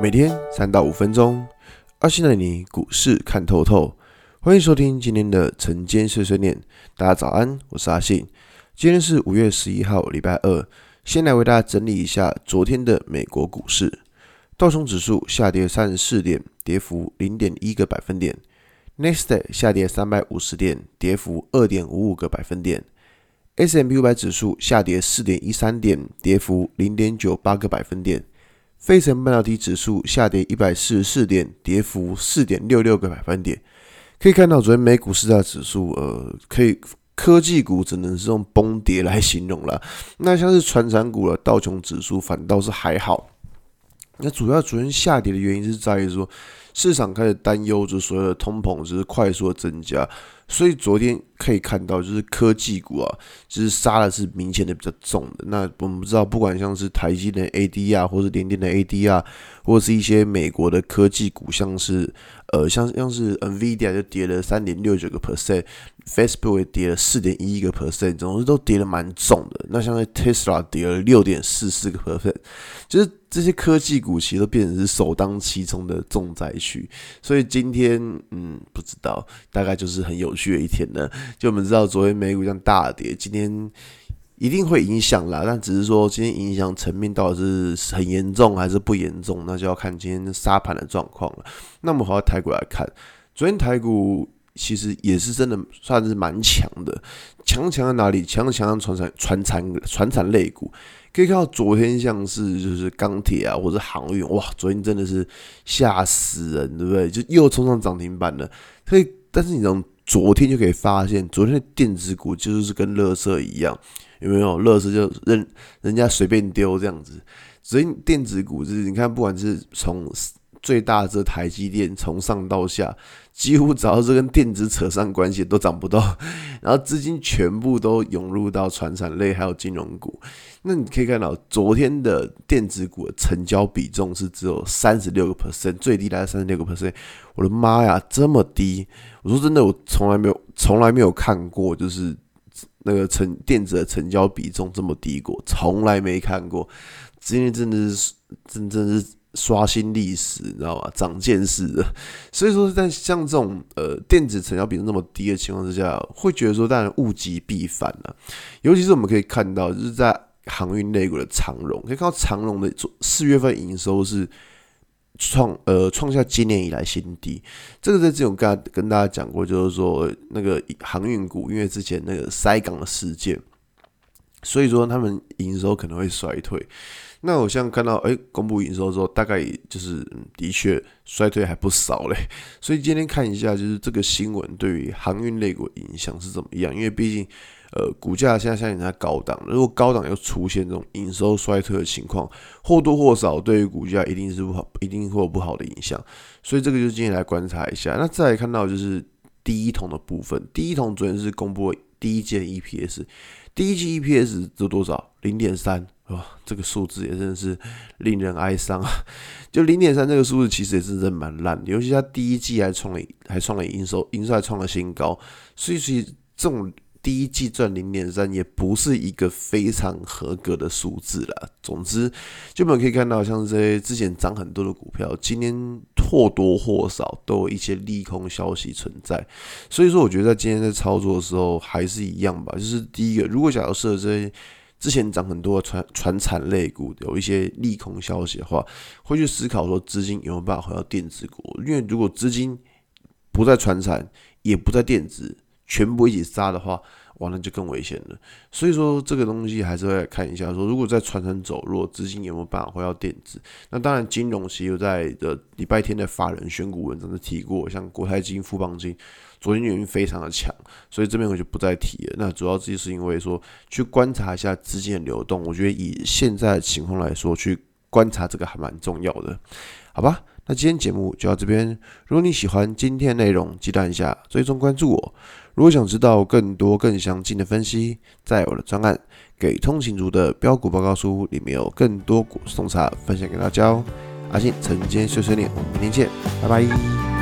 每天三到五分钟，阿信带你股市看透透。欢迎收听今天的晨间碎碎念。大家早安，我是阿信。今天是五月十一号，礼拜二。先来为大家整理一下昨天的美国股市。道琼指数下跌三十四点，跌幅零点一个百分点。n e x t 下跌三百五十点，跌幅二点五五个百分点。S&P 五百指数下跌四点一三点，跌幅零点九八个百分点。费城半导体指数下跌一百四十四点，跌幅四点六六个百分点。可以看到，昨天美股四大指数，呃，可以科技股只能是用崩跌来形容了。那像是传产股的道琼指数反倒是还好。那主要昨天下跌的原因是在于说，市场开始担忧，就所有的通膨就是快速的增加。所以昨天可以看到，就是科技股啊，就是杀的是明显的比较重的。那我们不知道，不管像是台积电 ADR，或是联电的 ADR，或是一些美国的科技股，像是呃，像像是 NVIDIA 就跌了三点六九个 percent，Facebook 也跌了四点一一个 percent，总之都跌的蛮重的。那像是 Tesla 跌了六点四四个 percent，就是这些科技股其实都变成是首当其冲的重灾区。所以今天，嗯，不知道，大概就是很有。趣的一天呢，就我们知道昨天美股这样大跌，今天一定会影响啦。但只是说今天影响层面到底是很严重还是不严重，那就要看今天沙盘的状况了。那我们回到台股来看，昨天台股其实也是真的算是蛮强的，强强在哪里？强强在传产、传产、传产类股，可以看到昨天像是就是钢铁啊，或者航运，哇，昨天真的是吓死人，对不对？就又冲上涨停板了。所以，但是你从昨天就可以发现，昨天的电子股就是跟乐色一样，有没有？乐色就人人家随便丢这样子。所以电子股就是你看，不管是从最大的这台积电，从上到下，几乎只要是跟电子扯上关系都涨不到，然后资金全部都涌入到传产类还有金融股。那你可以看到，昨天的电子股的成交比重是只有三十六个 percent，最低来三十六个 percent。我的妈呀，这么低！我说真的，我从来没有从来没有看过，就是那个成电子的成交比重这么低过，从来没看过。今天真的是真真是刷新历史，你知道吗？长见识的。所以说，在像这种呃电子成交比那么低的情况之下，会觉得说当然物极必反了。尤其是我们可以看到，就是在航运类股的长荣，可以看到长荣的四月份营收是。创呃创下今年以来新低，这个在之前跟跟大家讲过，就是说那个航运股，因为之前那个塞港的事件，所以说他们营收可能会衰退。那我现在看到哎、公布营收之后，大概就是嗯的确衰退还不少嘞。所以今天看一下，就是这个新闻对于航运类股影响是怎么样？因为毕竟。呃，股价现在相对在高档，如果高档又出现这种营收衰退的情况，或多或少对于股价一定是不好，一定会有不好的影响。所以这个就今天来观察一下。那再来看到就是第一桶的部分，第一桶昨天是公布了第一季 EPS，第一季 EPS 是多少？零点三，啊，这个数字也真的是令人哀伤啊！就零点三这个数字其实也是真蛮烂的，尤其他第一季还创了还创了营收，营收还创了新高，所以其实这种。第一季赚零点三也不是一个非常合格的数字啦。总之，就本可以看到，像这些之前涨很多的股票，今天或多或少都有一些利空消息存在。所以说，我觉得在今天在操作的时候还是一样吧。就是第一个，如果假设这些之前涨很多的传传产类股有一些利空消息的话，会去思考说资金有没有办法回到电子股。因为如果资金不在传产，也不在电子。全部一起杀的话，哇，那就更危险了。所以说，这个东西还是会看一下，说如果在传承走弱，资金有没有办法回到电子？那当然，金融其实在的礼拜天的法人选股文章都提过，像国泰金、富邦金，昨天原因非常的强，所以这边我就不再提了。那主要就是因为说，去观察一下资金的流动，我觉得以现在的情况来说，去观察这个还蛮重要的，好吧？那今天节目就到这边。如果你喜欢今天的内容，记得按下追踪关注我。如果想知道更多更详尽的分析，在我的专案《给通勤族的标股报告书》里面有更多股市洞察分享给大家哦。阿信晨间碎碎念，我们明天见，拜拜。